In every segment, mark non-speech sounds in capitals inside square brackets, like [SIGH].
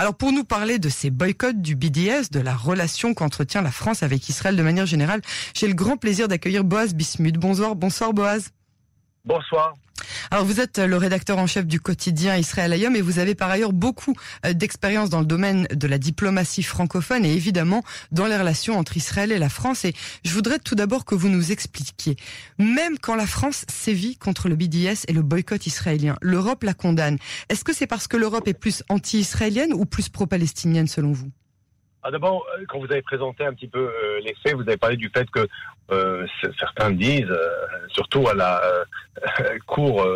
Alors pour nous parler de ces boycotts du BDS, de la relation qu'entretient la France avec Israël de manière générale, j'ai le grand plaisir d'accueillir Boaz Bismuth. Bonsoir, bonsoir Boaz. Bonsoir. Alors vous êtes le rédacteur en chef du quotidien Israël Ayom et vous avez par ailleurs beaucoup euh, d'expérience dans le domaine de la diplomatie francophone et évidemment dans les relations entre Israël et la France. Et je voudrais tout d'abord que vous nous expliquiez, même quand la France sévit contre le BDS et le boycott israélien, l'Europe la condamne. Est-ce que c'est parce que l'Europe est plus anti-israélienne ou plus pro-palestinienne selon vous? Ah, D'abord, euh, quand vous avez présenté un petit peu euh, les faits, vous avez parlé du fait que euh, certains disent, euh, surtout à la euh, [LAUGHS] Cour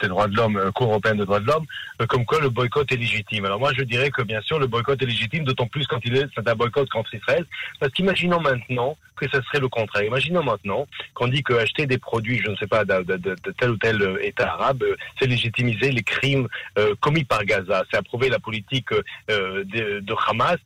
des droits de l'homme, Cour européenne des droits de l'homme, comme quoi le boycott est légitime. Alors moi, je dirais que bien sûr, le boycott est légitime, d'autant plus quand il est c'est un boycott contre Israël, parce qu'imaginons maintenant que ce serait le contraire. Imaginons maintenant qu'on dit que acheter des produits, je ne sais pas, de, tel ou tel État arabe, c'est légitimiser les crimes commis par Gaza, c'est approuver la politique de, de, Hamas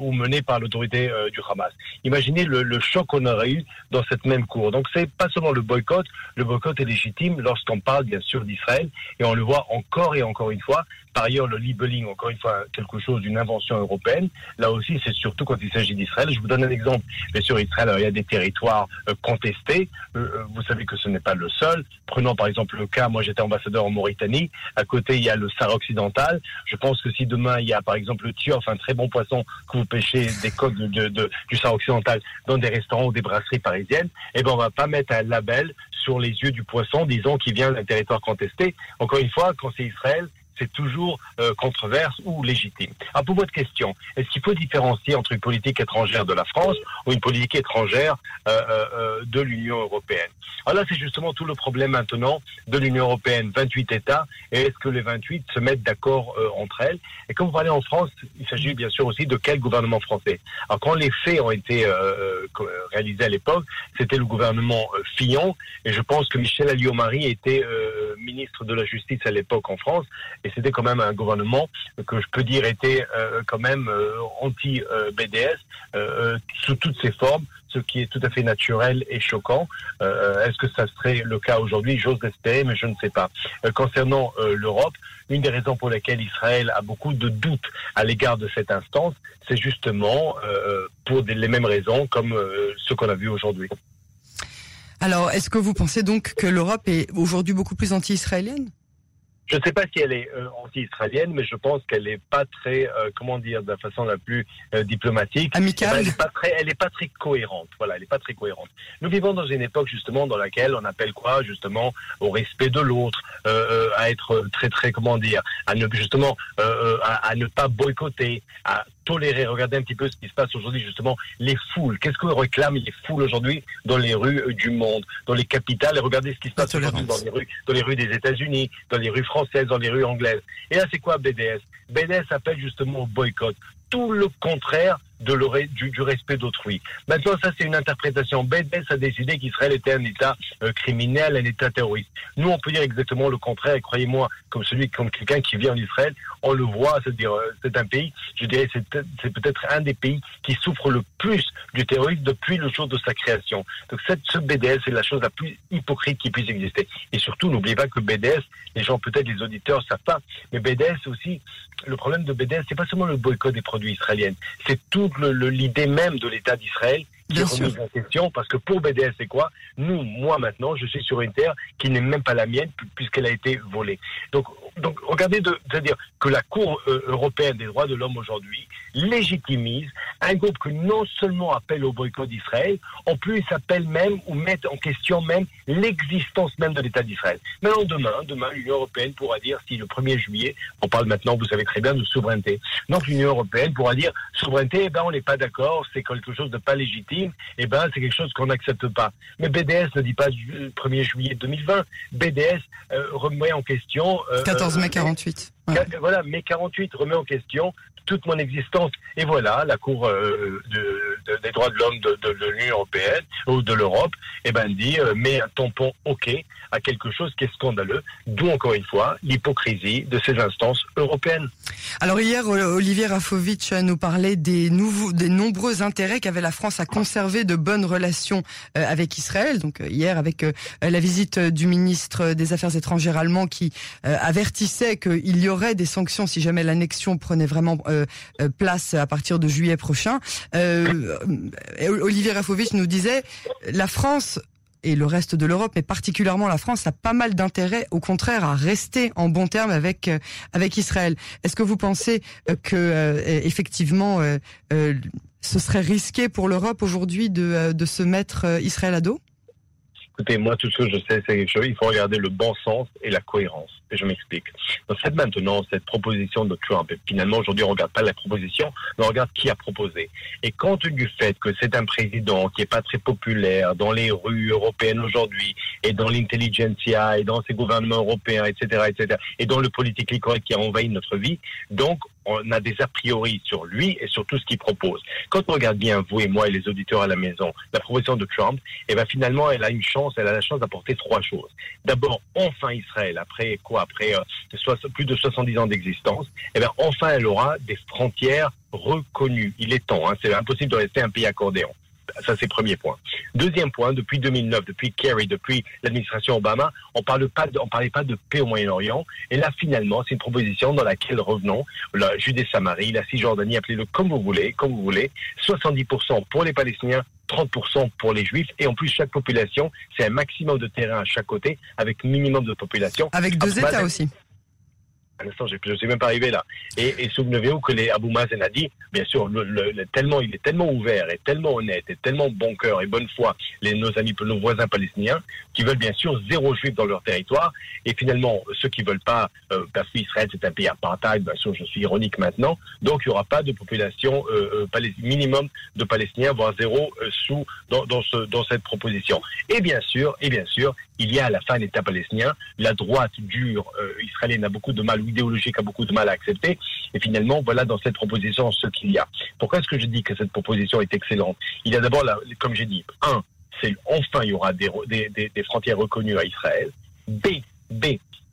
ou menée par l'autorité du Hamas. Imaginez le, le choc qu'on aurait eu dans cette même cour. Donc c'est pas seulement le boycott, le boycott est légitime lorsqu'on parle bien sûr d'Israël et on le voit encore et encore une fois. Par ailleurs, le labeling, encore une fois, quelque chose d'une invention européenne. Là aussi, c'est surtout quand il s'agit d'Israël. Je vous donne un exemple. Bien sûr, Israël, il y a des territoires euh, contestés. Euh, euh, vous savez que ce n'est pas le seul. Prenons par exemple le cas, moi j'étais ambassadeur en Mauritanie. À côté, il y a le Sahara occidental. Je pense que si demain il y a par exemple le tiof, un très bon poisson que vous pêchez des côtes du Sahara occidental dans des restaurants ou des brasseries parisiennes, eh ben on va pas mettre un label sur les yeux du poisson disons qu'il vient d'un territoire contesté. Encore une fois, quand c'est Israël, c'est toujours euh, controverse ou légitime. À pour votre question, est-ce qu'il faut différencier entre une politique étrangère de la France ou une politique étrangère euh, euh, de l'Union européenne? Alors là, c'est justement tout le problème maintenant de l'Union européenne, 28 États, et est-ce que les 28 se mettent d'accord entre elles? Et quand vous parlez en France, il s'agit bien sûr aussi de quel gouvernement français? Alors quand les faits ont été réalisés à l'époque, c'était le gouvernement Fillon, et je pense que Michel Alliot-Marie était ministre de la Justice à l'époque en France, et c'était quand même un gouvernement que je peux dire était euh, quand même euh, anti-BDS euh, sous toutes ses formes, ce qui est tout à fait naturel et choquant. Est-ce que ça serait le cas aujourd'hui? J'ose l'espérer, mais je ne sais pas. concernant l'Europe, une des raisons pour lesquelles Israël a beaucoup de doutes à l'égard de cette instance, c'est justement pour les mêmes raisons comme ce qu'on a vu aujourd'hui. Alors, est-ce que vous pensez donc que l'Europe est aujourd'hui beaucoup plus anti-israélienne? Je ne sais pas si elle est euh, anti-israélienne, mais je pense qu'elle n'est pas très, euh, comment dire, de la façon la plus euh, diplomatique. Amicale. elle n'est pas très, elle est pas très cohérente. Voilà, elle n'est pas très cohérente. Nous vivons dans une époque justement dans laquelle on appelle quoi, justement, au respect de l'autre, à être très, très, comment dire, à ne justement, à, à, ne pas boycotter, à tolérer. Regardez un petit peu ce qui se passe aujourd'hui, justement, les foules. Qu'est-ce que réclament les foules aujourd'hui dans les rues du monde, dans les capitales? Et regardez ce qui se passe aujourd'hui dans les rues, dans les rues des États-Unis, dans les rues françaises, dans les rues anglaises. Et là, c'est quoi BDS BDS appelle justement au boycott. Tout le contraire de du, du, respect d'autrui. Maintenant, ça, c'est une interprétation. BDS a décidé qu'Israël était un État euh, criminel, un État terroriste. Nous, on peut dire exactement le contraire, et croyez-moi, comme celui, comme quelqu'un qui vit en Israël, on le voit, c'est-à-dire, euh, c'est un pays, je dirais, c'est peut-être un des pays qui souffre le plus du terrorisme depuis le jour de sa création. Donc, cette, ce BDS est la chose la plus hypocrite qui puisse exister. Et surtout, n'oubliez pas que BDS, les gens, peut-être les auditeurs savent pas, mais BDS aussi, le problème de BDS, c'est pas seulement le boycott des produits israéliens, c'est tout l'idée même de l'État d'Israël qui est remise en question, parce que pour BDS, c'est quoi? Nous, moi maintenant, je suis sur une terre qui n'est même pas la mienne, puisqu'elle a été volée. Donc, donc regardez, c'est-à-dire que la Cour euh, européenne des droits de l'homme aujourd'hui légitimise un groupe que non seulement appelle au boycott d'Israël, en plus il s'appelle même ou met en question même l'existence même de l'État d'Israël. Maintenant, demain, demain, l'Union européenne pourra dire si le 1er juillet, on parle maintenant, vous savez très bien, de souveraineté. Donc l'Union européenne pourra dire souveraineté, eh ben on n'est pas d'accord, c'est quelque chose de pas légitime, eh ben c'est quelque chose qu'on n'accepte pas. Mais BDS ne dit pas du 1er juillet 2020. BDS euh, remet en question. 14 euh, mai 48. Voilà, mai 48 remet en question toute mon existence. Et voilà, la Cour euh, des droits de l'homme de, l'Union européenne ou de l'Europe, eh ben dit euh, met un tampon OK à quelque chose qui est scandaleux. D'où encore une fois l'hypocrisie de ces instances européennes. Alors hier, Olivier Rafovitch nous parlait des nouveaux, des nombreux intérêts qu'avait la France à conserver de bonnes relations euh, avec Israël. Donc hier, avec la visite du ministre des Affaires étrangères allemand qui avertissait qu'il y aurait des sanctions si jamais l'annexion prenait vraiment place à partir de juillet prochain. Olivier Rafovich nous disait la France et le reste de l'Europe, mais particulièrement la France, a pas mal d'intérêt, au contraire, à rester en bon terme avec euh, avec Israël. Est-ce que vous pensez euh, que euh, effectivement, ce serait risqué pour l'Europe aujourd'hui de, de se mettre Israël à dos? Écoutez, moi, tout ce que je sais, c'est qu'il il faut regarder le bon sens et la cohérence. Et je m'explique. Donc, cette maintenant, cette proposition de Trump, et finalement, aujourd'hui, on regarde pas la proposition, mais on regarde qui a proposé. Et compte du fait que c'est un président qui n'est pas très populaire dans les rues européennes aujourd'hui, et dans l'intelligentsia, et dans ces gouvernements européens, etc., etc., et dans le politique correct qui a envahi notre vie, donc, on a des a priori sur lui et sur tout ce qu'il propose. Quand on regarde bien, vous et moi et les auditeurs à la maison, la proposition de Trump, eh ben finalement, elle a une chance, elle a la chance d'apporter trois choses. D'abord, enfin Israël, après quoi? Après euh, plus de 70 ans d'existence, eh ben enfin elle aura des frontières reconnues. Il est temps, hein, c'est impossible de rester un pays accordéon. Ça, c'est le premier point. Deuxième point, depuis 2009, depuis Kerry, depuis l'administration Obama, on parle pas on parlait pas de paix au Moyen-Orient. Et là, finalement, c'est une proposition dans laquelle revenons, la Judée-Samarie, la Cisjordanie, appelez-le comme vous voulez, comme vous voulez, 70% pour les Palestiniens, 30% pour les Juifs. Et en plus, chaque population, c'est un maximum de terrain à chaque côté, avec minimum de population. Avec deux États aussi à l'instant, je ne suis même pas arrivé là. Et, et souvenez-vous que les Abou Mazen a dit, bien sûr, le, tellement, il est tellement ouvert et tellement honnête et tellement bon cœur et bonne foi, les, nos amis, nos voisins palestiniens, qui veulent bien sûr zéro juif dans leur territoire. Et finalement, ceux qui veulent pas, euh, parce qu'Israël c'est un pays apartheid, bien sûr, je suis ironique maintenant, donc il n'y aura pas de population euh, euh minimum de Palestiniens, voire zéro euh, sous dans, dans, ce, dans cette proposition. Et bien sûr, et bien sûr, il y a à la fin l'État palestinien. La droite dure euh, israélienne a beaucoup de mal, ou idéologique a beaucoup de mal à accepter. Et finalement, voilà dans cette proposition ce qu'il y a. Pourquoi est-ce que je dis que cette proposition est excellente? Il y a d'abord, comme j'ai dit, un, c'est enfin il y aura des, des, des, frontières reconnues à Israël. B, B,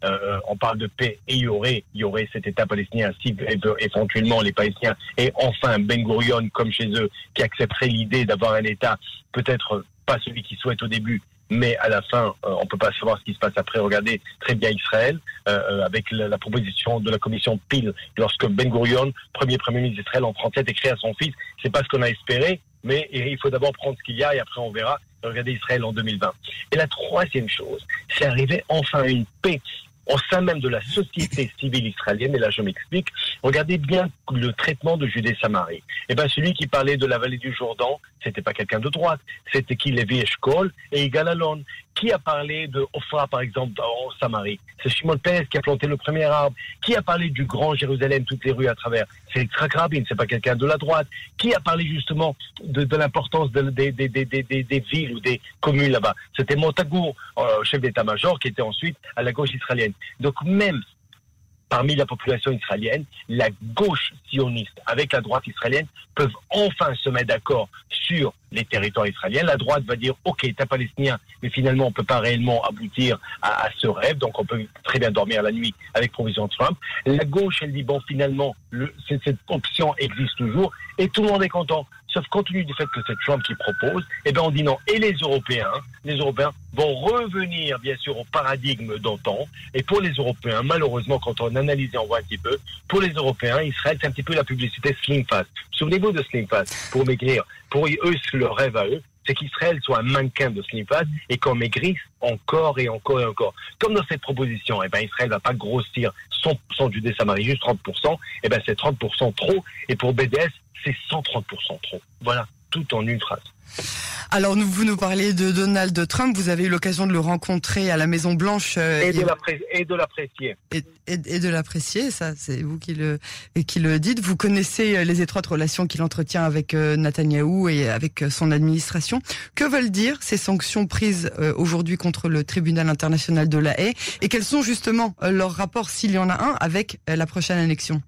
euh, on parle de paix et il y aurait, il y aurait cet État palestinien si éventuellement les Palestiniens et enfin Ben Gurion comme chez eux qui accepterait l'idée d'avoir un État peut-être pas celui qu'ils souhaitent au début mais à la fin, euh, on peut pas savoir ce qui se passe après. Regardez très bien Israël, euh, euh, avec la, proposition de la commission PIL, lorsque Ben Gurion, premier premier ministre d'Israël en 37, écrit à son fils, c'est pas ce qu'on a espéré, mais il faut d'abord prendre ce qu'il y a et après on verra. Regardez Israël en 2020. Et la troisième chose, c'est arriver enfin à une paix au sein même de la société civile israélienne, et là je m'explique, regardez bien le traitement de Judée-Samarie. Eh ben, celui qui parlait de la vallée du Jourdain, c'était pas quelqu'un de droite, c'était qui Lévi Eshkol et Igal Alon. Qui a parlé de Ophra, par exemple, en Samarie? C'est Shimon Peres qui a planté le premier arbre. Qui a parlé du Grand Jérusalem, toutes les rues à travers? C'est Yitzhak Rabin, c'est pas quelqu'un de la droite. Qui a parlé justement de, l'importance des, des, villes ou des communes là-bas? C'était Montagour, euh, chef d'état-major, qui était ensuite à la gauche israélienne. Donc même parmi la population israélienne, la gauche sioniste avec la droite israélienne peuvent enfin se mettre d'accord sur les territoires israéliens. La droite va dire, OK, État palestinien, mais finalement, on peut pas réellement aboutir à, ce rêve, donc on peut très bien dormir la nuit avec provision de Trump. La gauche, elle dit, bon, finalement, le, cette option existe toujours, et tout le monde est content. Sauf compte tenu du fait que c'est Trump qui propose, eh bien on dit non. Et les Européens, les Européens vont revenir bien sûr au paradigme d'antan. Et pour les Européens, malheureusement, quand on analyse et on voit un petit peu, pour les Européens, Israël c'est un petit peu la publicité Slim Fast. Souvenez-vous de Slim Fast pour maigrir. Pour eux, c'est le rêve à eux c'est qu'Israël soit un mannequin de Slim Fast et qu'on maigrisse encore et encore et encore. Comme dans cette proposition, eh ben, Israël va pas grossir 100% du Samarie, juste 30%, eh ben, c'est 30% trop. Et pour BDS, c'est 130% trop. Voilà, tout en une phrase. Alors, vous nous parlez de Donald Trump. Vous avez eu l'occasion de le rencontrer à la Maison Blanche euh, et, de l'apprécier. Et, de l'apprécier, ça, c'est vous qui le qui le dites. Vous connaissez euh, les étroites relations qu'il entretient avec euh, Netanyahou et avec son administration. Que veulent dire ces sanctions prises aujourd'hui contre le Tribunal international de la Haye et quels sont justement leurs rapports, s'il y en a un, avec la prochaine annexion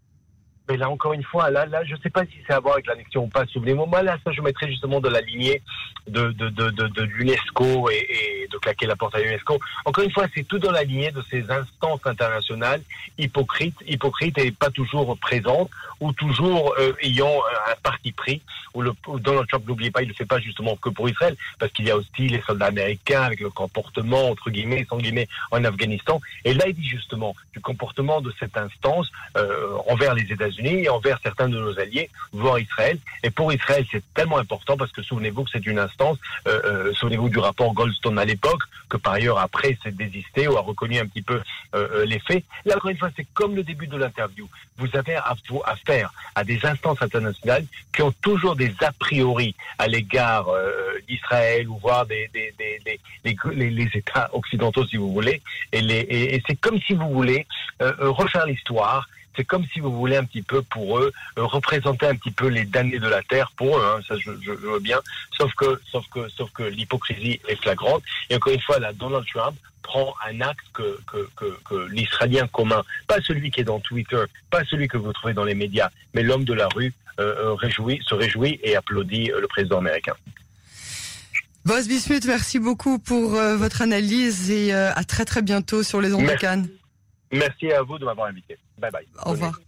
mais là, encore une fois, là, là je ne sais pas si c'est à voir avec l'annexion ou pas. Souvenez-moi, moi, là, ça, je mettrais justement de la lignée de, l'UNESCO et, et, de claquer la porte à l'UNESCO. Encore une fois, c'est tout dans la lignée de ces instances internationales hypocrites, hypocrites et pas toujours présentes, ou toujours euh, ayant euh, un parti pris, où, le, Donald Trump, n'oubliez pas, il ne le fait pas justement que pour Israël, parce qu'il y a aussi les soldats américains avec le comportement, entre guillemets, sans guillemets, en Afghanistan. Et là, il dit justement du comportement de cette instance euh, envers les États-Unis envers certains de nos alliés, voire Israël. Et pour Israël, c'est tellement important parce que souvenez-vous que c'est une instance, euh, euh, souvenez-vous du rapport Goldstone à l'époque, que par ailleurs après s'est désisté ou a reconnu un petit peu euh, les faits. Là, encore une fois, c'est comme le début de l'interview. Vous avez affaire à des instances internationales qui ont toujours des a priori à l'égard d'Israël ou voire des, les, États occidentaux, si vous voulez. Et, et c'est comme si vous voulez refaire l'histoire c'est comme si vous voulez un petit peu pour eux euh, représenter un petit peu les damnés de la terre pour eux. Hein, ça, je, je, veux bien. Sauf que, sauf que, sauf que l'hypocrisie est flagrante. Et encore une fois, là, Donald Trump prend un acte que, que, que, que l'Israélien commun, pas celui qui est dans Twitter, pas celui que vous trouvez dans les médias, mais l'homme de la rue, euh, euh réjouit, se réjouit et applaudit le président américain. Boss Bismuth, merci beaucoup pour votre analyse et à très très bientôt sur les ondes de Cannes. Merci à vous de m'avoir invité. Bye bye. Au revoir.